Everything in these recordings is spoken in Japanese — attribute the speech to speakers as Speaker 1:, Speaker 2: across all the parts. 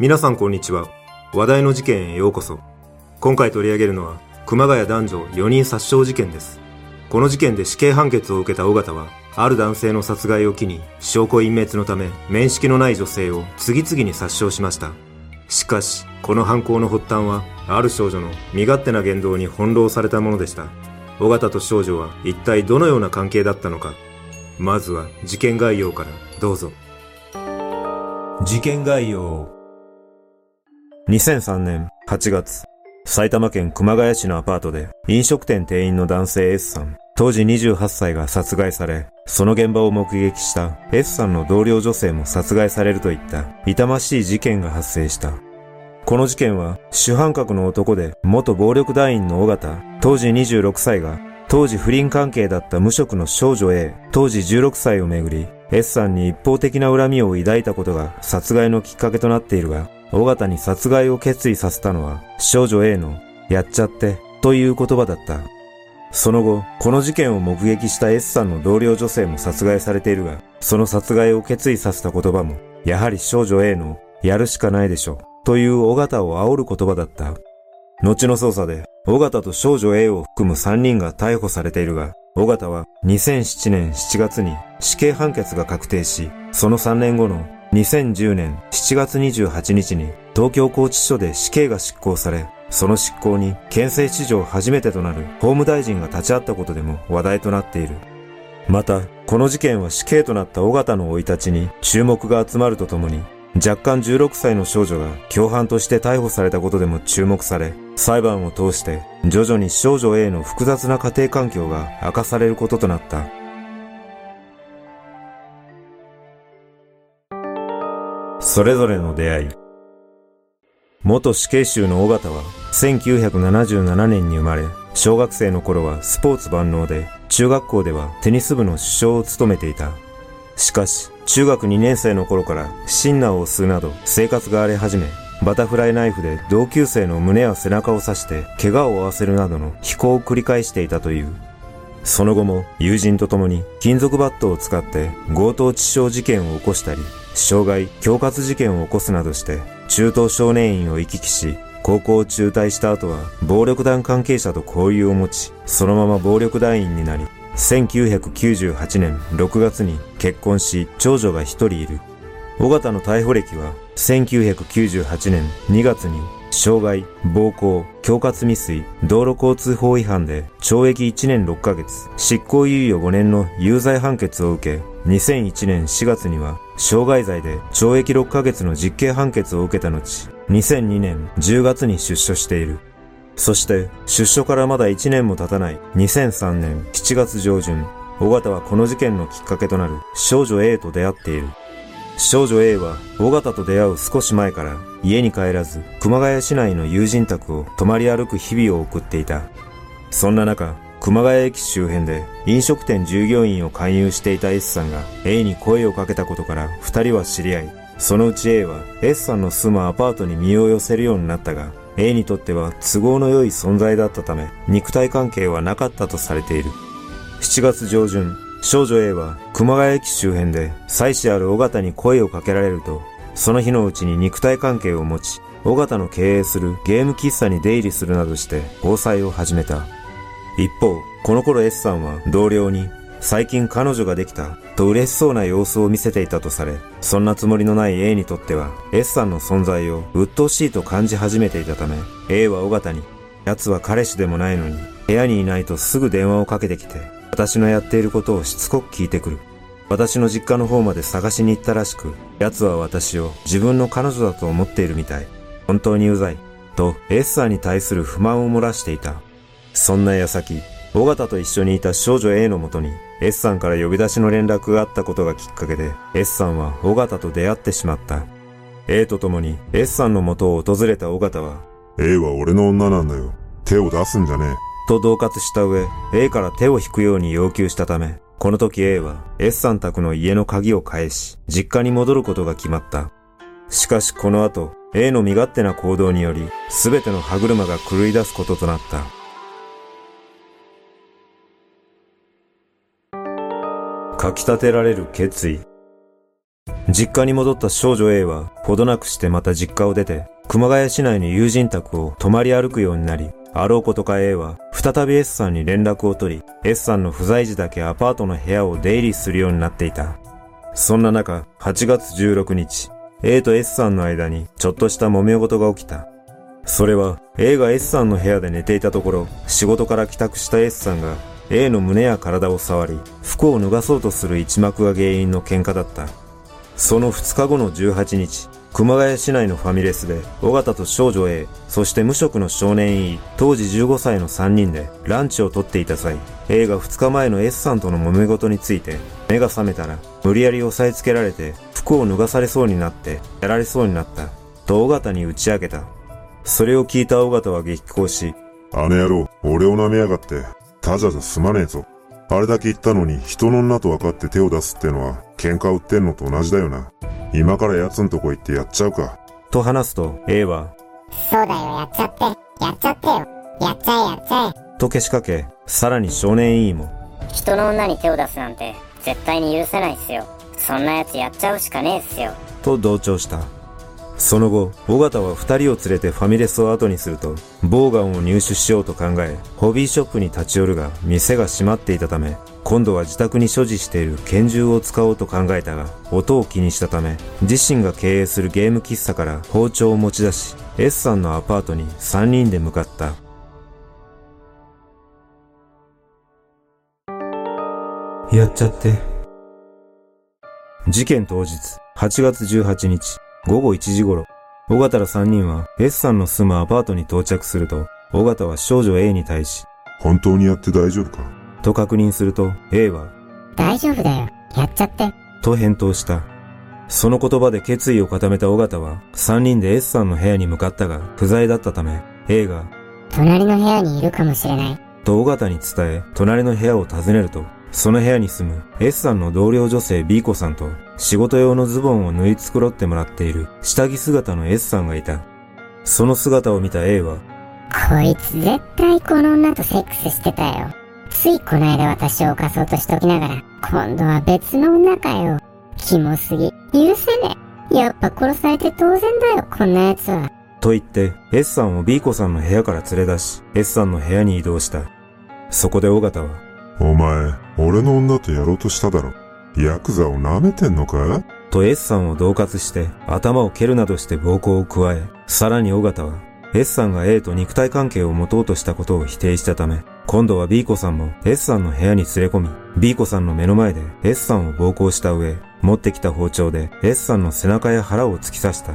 Speaker 1: 皆さんこんにちは。話題の事件へようこそ。今回取り上げるのは、熊谷男女4人殺傷事件です。この事件で死刑判決を受けた尾形は、ある男性の殺害を機に、証拠隠滅のため、面識のない女性を次々に殺傷しました。しかし、この犯行の発端は、ある少女の身勝手な言動に翻弄されたものでした。尾形と少女は一体どのような関係だったのか。まずは事件概要からどうぞ。事件概要2003年8月、埼玉県熊谷市のアパートで飲食店店員の男性 S さん、当時28歳が殺害され、その現場を目撃した S さんの同僚女性も殺害されるといった痛ましい事件が発生した。この事件は主犯格の男で元暴力団員の尾形、当時26歳が当時不倫関係だった無職の少女 A、当時16歳をめぐり、S さんに一方的な恨みを抱いたことが殺害のきっかけとなっているが、尾形に殺害を決意させたのは少女 A のやっちゃってという言葉だった。その後、この事件を目撃した S さんの同僚女性も殺害されているが、その殺害を決意させた言葉も、やはり少女 A のやるしかないでしょという尾形を煽る言葉だった。後の捜査で、尾形と少女 A を含む3人が逮捕されているが、尾形は2007年7月に死刑判決が確定し、その3年後の2010年7月28日に東京拘置所で死刑が執行され、その執行に県政史上初めてとなる法務大臣が立ち会ったことでも話題となっている。また、この事件は死刑となった尾形の生い立ちに注目が集まるとともに、若干16歳の少女が共犯として逮捕されたことでも注目され、裁判を通して徐々に少女 A の複雑な家庭環境が明かされることとなった。それぞれの出会い。元死刑囚の尾形は1977年に生まれ、小学生の頃はスポーツ万能で、中学校ではテニス部の主将を務めていた。しかし、中学2年生の頃からシンナーを吸うなど生活が荒れ始め、バタフライナイフで同級生の胸や背中を刺して怪我を負わせるなどの非行を繰り返していたという。その後も友人と共に金属バットを使って強盗致傷事件を起こしたり、傷害、恐喝事件を起こすなどして、中等少年院を行き来し、高校を中退した後は、暴力団関係者と交友を持ち、そのまま暴力団員になり、1998年6月に結婚し、長女が一人いる。尾形の逮捕歴は、1998年2月に傷害、暴行、恐喝未遂、道路交通法違反で懲役1年6ヶ月、執行猶予5年の有罪判決を受け、2001年4月には傷害罪で懲役6ヶ月の実刑判決を受けた後、2002年10月に出所している。そして出所からまだ1年も経たない2003年7月上旬、尾形はこの事件のきっかけとなる少女 A と出会っている。少女 A は尾形と出会う少し前から家に帰らず熊谷市内の友人宅を泊まり歩く日々を送っていた。そんな中、熊谷駅周辺で飲食店従業員を勧誘していた S さんが A に声をかけたことから二人は知り合い、そのうち A は S さんの住むアパートに身を寄せるようになったが、A にとっては都合の良い存在だったため、肉体関係はなかったとされている。7月上旬、少女 A は熊谷駅周辺で妻子ある尾形に声をかけられると、その日のうちに肉体関係を持ち、尾形の経営するゲーム喫茶に出入りするなどして交際を始めた。一方、この頃 S さんは同僚に最近彼女ができたと嬉しそうな様子を見せていたとされ、そんなつもりのない A にとっては S さんの存在を鬱陶しいと感じ始めていたため、A は尾形に、奴は彼氏でもないのに、部屋にいないとすぐ電話をかけてきて、私のやっていることをしつこく聞いてくる。私の実家の方まで探しに行ったらしく、奴は私を自分の彼女だと思っているみたい。本当にうざい。と、エッサーに対する不満を漏らしていた。そんな矢先、尾形と一緒にいた少女 A のもとに、S さんから呼び出しの連絡があったことがきっかけで、S さんは尾形と出会ってしまった。A と共に S さんの元を訪れた尾形は、
Speaker 2: A は俺の女なんだよ。手を出すんじゃねえ。
Speaker 1: と恫喝した上、A から手を引くように要求したため、この時 A は S さん宅の家の鍵を返し、実家に戻ることが決まった。しかしこの後、A の身勝手な行動により、すべての歯車が狂い出すこととなった。かき立てられる決意。実家に戻った少女 A は、ほどなくしてまた実家を出て、熊谷市内の友人宅を泊まり歩くようになり、あろうことか A は、再び S さんに連絡を取り、S さんの不在時だけアパートの部屋を出入りするようになっていた。そんな中、8月16日、A と S さんの間にちょっとした揉め事が起きた。それは A が S さんの部屋で寝ていたところ、仕事から帰宅した S さんが A の胸や体を触り、服を脱がそうとする一幕が原因の喧嘩だった。その2日後の18日、熊谷市内のファミレスで、尾形と少女 A、そして無職の少年 E、当時15歳の3人でランチをとっていた際、A が2日前の S さんとの揉め事について、目が覚めたら、無理やり押さえつけられて、服を脱がされそうになって、やられそうになった、と尾形に打ち明けた。それを聞いた尾形は激高し、
Speaker 2: あの野郎、俺を舐めやがって、たじゃじゃ済まねえぞ。あれだけ言ったのに人の女と分かって手を出すってのは喧嘩売ってんのと同じだよな。今から奴んとこ行ってやっちゃうか。
Speaker 1: と話すと A は、
Speaker 3: そうだよ、やっちゃって。やっちゃってよ。やっちゃえ、やっちゃえ。
Speaker 1: とけしかけ、さらに少年 E も、
Speaker 4: 人の女に手を出すなんて絶対に許せないっすよ。そんなやつやっちゃうしかねえっすよ。
Speaker 1: と同調した。その後、尾形は二人を連れてファミレスを後にすると、ボウガンを入手しようと考え、ホビーショップに立ち寄るが、店が閉まっていたため、今度は自宅に所持している拳銃を使おうと考えたが、音を気にしたため、自身が経営するゲーム喫茶から包丁を持ち出し、S さんのアパートに三人で向かった。やっちゃって。事件当日、8月18日、午後1時頃、尾形ら3人は S さんの住むアパートに到着すると、尾形は少女 A に対し、
Speaker 2: 本当にやって大丈夫か？
Speaker 1: と確認すると A は、
Speaker 3: 大丈夫だよ。やっちゃって。
Speaker 1: と返答した。その言葉で決意を固めた尾形は、3人で S さんの部屋に向かったが、不在だったため、A が、
Speaker 3: 隣の部屋にいるかもしれない。
Speaker 1: と尾形に伝え、隣の部屋を訪ねると、その部屋に住む S さんの同僚女性 B 子さんと仕事用のズボンを縫い繕ってもらっている下着姿の S さんがいた。その姿を見た A は、
Speaker 3: こいつ絶対この女とセックスしてたよ。ついこの間私を犯そうとしときながら、今度は別の女かよ。キモすぎ。許せねえ。やっぱ殺されて当然だよ、こんな奴は。
Speaker 1: と言って S さんを B 子さんの部屋から連れ出し、S さんの部屋に移動した。そこで尾形は、
Speaker 2: お前、俺の女とやろうとしただろ。ヤクザを舐めてんのか？
Speaker 1: と S さんを恫喝して頭を蹴るなどして暴行を加え、さらに尾形は S さんが A と肉体関係を持とうとしたことを否定したため、今度は B 子さんも S さんの部屋に連れ込み、B 子さんの目の前で S さんを暴行した上、持ってきた包丁で S さんの背中や腹を突き刺した。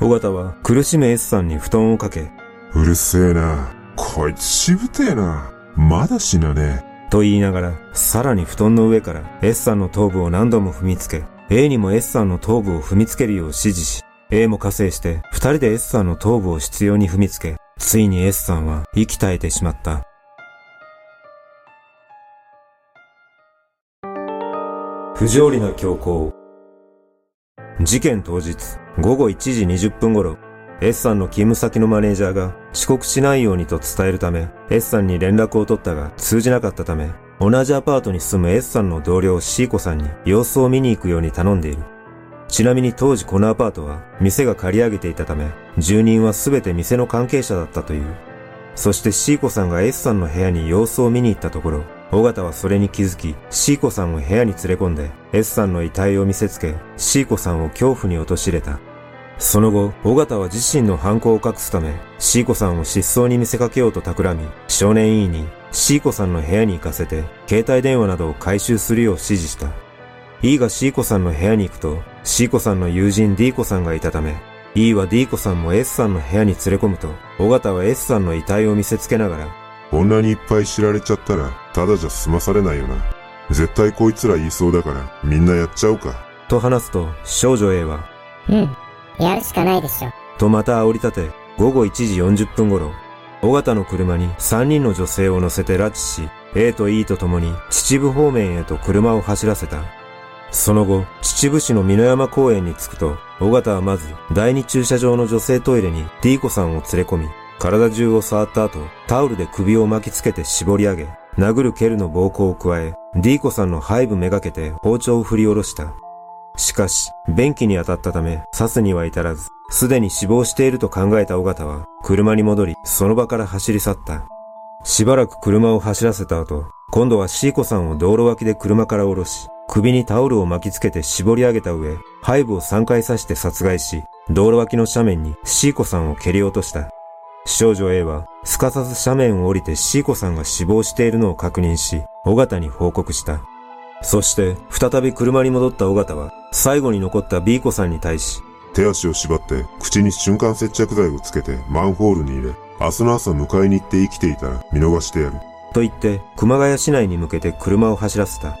Speaker 1: 尾形は苦しむ S さんに布団をかけ、
Speaker 2: うるせえな。こいつしぶてえな。まだ死なね
Speaker 1: と言いながら、さらに布団の上から S さんの頭部を何度も踏みつけ、A にも S さんの頭部を踏みつけるよう指示し、A も加勢して二人で S さんの頭部を執拗に踏みつけ、ついに S さんは息絶えてしまった。不条理な強行。事件当日、午後1時20分頃、S さんの勤務先のマネージャーが遅刻しないようにと伝えるため、S さんに連絡を取ったが通じなかったため、同じアパートに住む S さんの同僚 C 子さんに様子を見に行くように頼んでいる。ちなみに当時このアパートは店が借り上げていたため、住人はすべて店の関係者だったという。そして C 子さんが S さんの部屋に様子を見に行ったところ、尾形はそれに気づき、C 子さんを部屋に連れ込んで、S さんの遺体を見せつけ、C 子さんを恐怖に陥れた。その後、尾形は自身の犯行を隠すため、C 子さんを失踪に見せかけようと企み、少年 E に C 子さんの部屋に行かせて、携帯電話などを回収するよう指示した。E が C 子さんの部屋に行くと、C 子さんの友人 D 子さんがいたため、E は D 子さんも S さんの部屋に連れ込むと、尾形は S さんの遺体を見せつけながら、
Speaker 2: 女にいっぱい知られちゃったら、ただじゃ済まされないよな。絶対こいつら言いそうだから、みんなやっちゃうか。
Speaker 1: と話すと、少女 A は、
Speaker 3: うん。やるしかないでしょ。
Speaker 1: とまた煽り立て、午後1時40分頃、尾形の車に3人の女性を乗せて拉致し、A と E と共に秩父方面へと車を走らせた。その後、秩父市の美濃山公園に着くと、尾形はまず第二駐車場の女性トイレに D 子さんを連れ込み、体中を触った後、タオルで首を巻きつけて絞り上げ、殴る蹴るの暴行を加え、D 子さんの背部めがけて包丁を振り下ろした。しかし、便器に当たったため、刺すには至らず、すでに死亡していると考えた尾形は、車に戻り、その場から走り去った。しばらく車を走らせた後、今度はシーコさんを道路脇で車から降ろし、首にタオルを巻きつけて絞り上げた上、背部を3回刺して殺害し、道路脇の斜面にシーコさんを蹴り落とした。少女 A は、すかさず斜面を降りてシーコさんが死亡しているのを確認し、尾形に報告した。そして、再び車に戻った尾形は、最後に残った B 子さんに対し、
Speaker 2: 手足を縛って口に瞬間接着剤をつけてマンホールに入れ、明日の朝迎えに行って生きていたら見逃してやる。
Speaker 1: と言って、熊谷市内に向けて車を走らせた。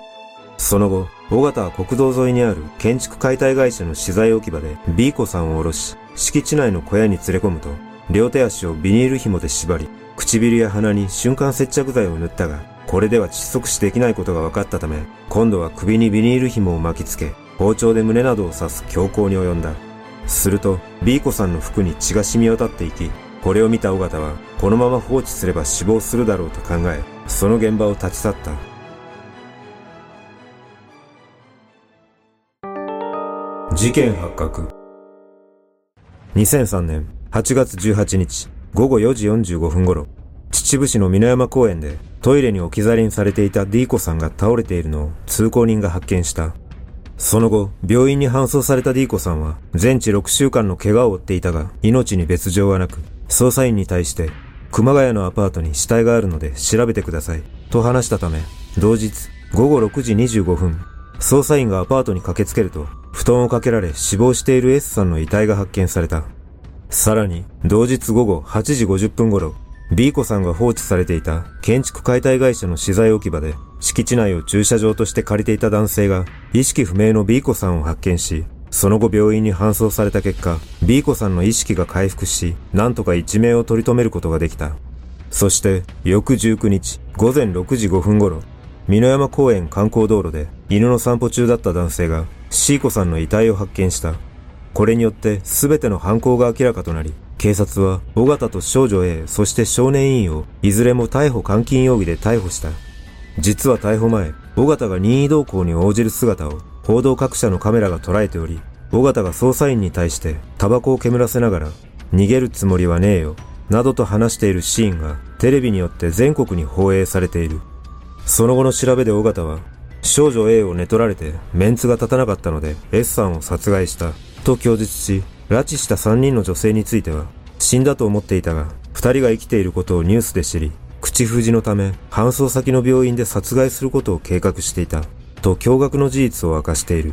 Speaker 1: その後、尾形は国道沿いにある建築解体会社の資材置き場で B 子さんを降ろし、敷地内の小屋に連れ込むと、両手足をビニール紐で縛り、唇や鼻に瞬間接着剤を塗ったが、これでは窒息死できないことが分かったため、今度は首にビニール紐を巻きつけ、包丁で胸などを刺す強行に及んだ。すると、B 子さんの服に血が染み渡っていき、これを見た尾形は、このまま放置すれば死亡するだろうと考え、その現場を立ち去った。事件発覚。2003年8月18日午後4時45分頃、秩父市の美山公園でトイレに置き去りにされていた D 子さんが倒れているのを通行人が発見した。その後、病院に搬送された D 子さんは全治6週間の怪我を負っていたが、命に別状はなく、捜査員に対して、熊谷のアパートに死体があるので調べてください、と話したため、同日午後6時25分、捜査員がアパートに駆けつけると、布団をかけられ死亡している S さんの遺体が発見された。さらに、同日午後8時50分頃、B 子さんが放置されていた建築解体会社の資材置き場で敷地内を駐車場として借りていた男性が意識不明の B 子さんを発見し、その後病院に搬送された結果、B 子さんの意識が回復し、なんとか一命を取り留めることができた。そして、翌19日午前6時5分頃、美濃山公園観光道路で犬の散歩中だった男性がシーコさんの遺体を発見した。これによって全ての犯行が明らかとなり、警察は尾形と少女 A、そして少年院をいずれも逮捕監禁容疑で逮捕した。実は逮捕前、尾形が任意同行に応じる姿を報道各社のカメラが捉えており、尾形が捜査員に対してタバコを煙らせながら、逃げるつもりはねえよ、などと話しているシーンがテレビによって全国に放映されている。その後の調べで尾形は、少女 A を寝取られてメンツが立たなかったので S さんを殺害した。と供述し、拉致した3人の女性については、死んだと思っていたが、2人が生きていることをニュースで知り、口封じのため、搬送先の病院で殺害することを計画していた、と驚愕の事実を明かしている。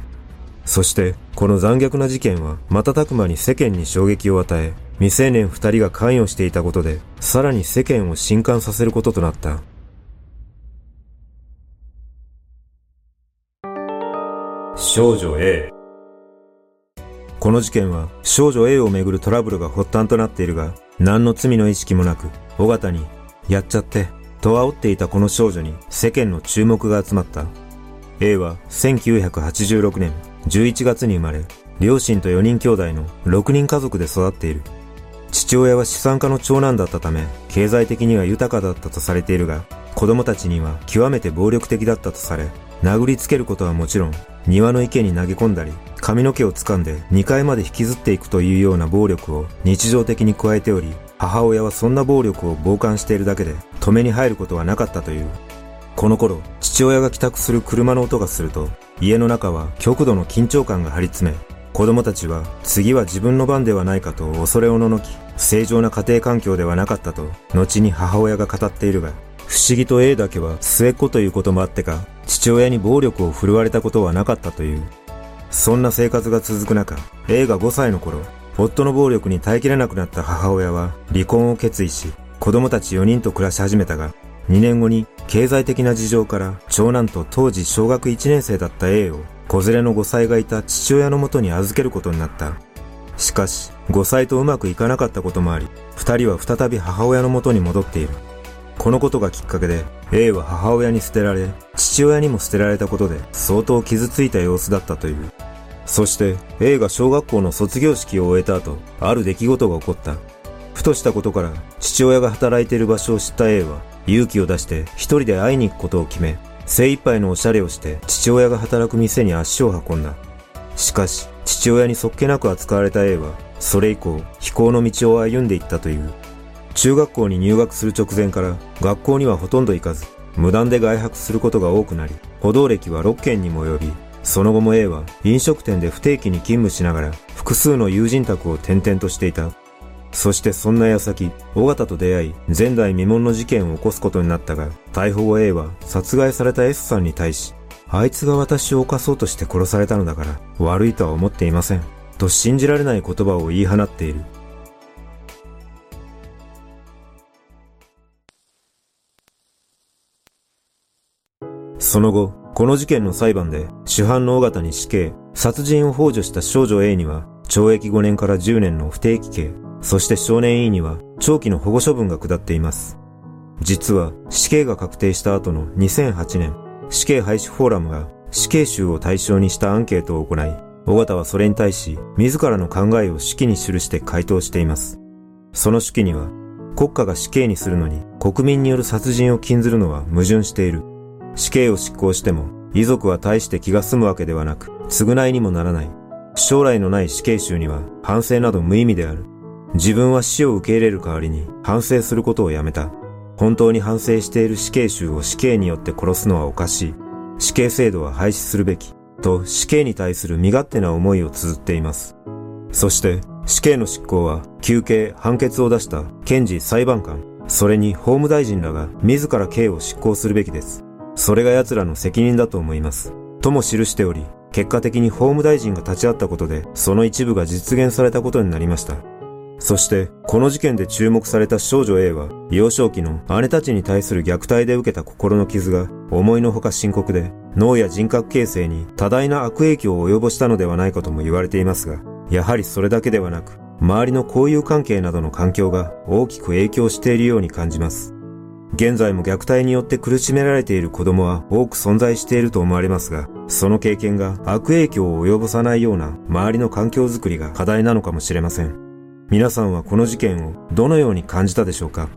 Speaker 1: そして、この残虐な事件は、瞬く間に世間に衝撃を与え、未成年2人が関与していたことで、さらに世間を震撼させることとなった。少女 A この事件は少女 A をめぐるトラブルが発端となっているが、何の罪の意識もなく、尾形に、やっちゃって、と煽っていたこの少女に世間の注目が集まった。A は1986年11月に生まれ、両親と4人兄弟の6人家族で育っている。父親は資産家の長男だったため、経済的には豊かだったとされているが、子供たちには極めて暴力的だったとされ、殴りつけることはもちろん、庭の池に投げ込んだり、髪の毛を掴んで2階まで引きずっていくというような暴力を日常的に加えており、母親はそんな暴力を傍観しているだけで止めに入ることはなかったという。この頃、父親が帰宅する車の音がすると、家の中は極度の緊張感が張り詰め、子供たちは次は自分の番ではないかと恐れおののき、正常な家庭環境ではなかったと、後に母親が語っているが、不思議と A だけは末っ子ということもあってか、父親に暴力を振るわれたことはなかったという。そんな生活が続く中、A が5歳の頃、夫の暴力に耐えきれなくなった母親は離婚を決意し、子供たち4人と暮らし始めたが、2年後に経済的な事情から長男と当時小学1年生だった A を子連れの5歳がいた父親のもとに預けることになった。しかし、5歳とうまくいかなかったこともあり、2人は再び母親のもとに戻っている。このことがきっかけで、A は母親に捨てられ、父親にも捨てられたことで相当傷ついた様子だったという。そして A が小学校の卒業式を終えた後、ある出来事が起こった。ふとしたことから父親が働いている場所を知った A は勇気を出して一人で会いに行くことを決め、精一杯のおしゃれをして父親が働く店に足を運んだ。しかし、父親にそっけなく扱われた A は、それ以降、飛行の道を歩んでいったという。中学校に入学する直前から、学校にはほとんど行かず、無断で外泊することが多くなり、歩道歴は6件にも及び、その後も A は飲食店で不定期に勤務しながら複数の友人宅を転々としていた。そしてそんな矢先、尾形と出会い、前代未聞の事件を起こすことになったが、逮捕後 A は殺害された S さんに対し、あいつが私を犯そうとして殺されたのだから、悪いとは思っていません。と信じられない言葉を言い放っている。その後、この事件の裁判で主犯の尾形に死刑、殺人を幇助した少女 A には懲役5年から10年の不定期刑、そして少年 E には長期の保護処分が下っています。実は死刑が確定した後の2008年、死刑廃止フォーラムが死刑囚を対象にしたアンケートを行い、尾形はそれに対し自らの考えを手記に記して回答しています。その手記には、国家が死刑にするのに国民による殺人を禁ずるのは矛盾している。死刑を執行しても遺族は大して気が済むわけではなく、償いにもならない。将来のない死刑囚には反省など無意味である。自分は死を受け入れる代わりに反省することをやめた。本当に反省している死刑囚を死刑によって殺すのはおかしい。死刑制度は廃止するべき。と死刑に対する身勝手な思いを綴っています。そして死刑の執行は休刑、判決を出した検事裁判官、それに法務大臣らが自ら刑を執行するべきです。それが奴らの責任だと思います。とも記しており、結果的に法務大臣が立ち会ったことで、その一部が実現されたことになりました。そして、この事件で注目された少女 A は、幼少期の姉たちに対する虐待で受けた心の傷が思いのほか深刻で、脳や人格形成に多大な悪影響を及ぼしたのではないかとも言われていますが、やはりそれだけではなく、周りの交友関係などの環境が大きく影響しているように感じます。現在も虐待によって苦しめられている子供は多く存在していると思われますが、その経験が悪影響を及ぼさないような周りの環境づくりが課題なのかもしれません。皆さんはこの事件をどのように感じたでしょうか？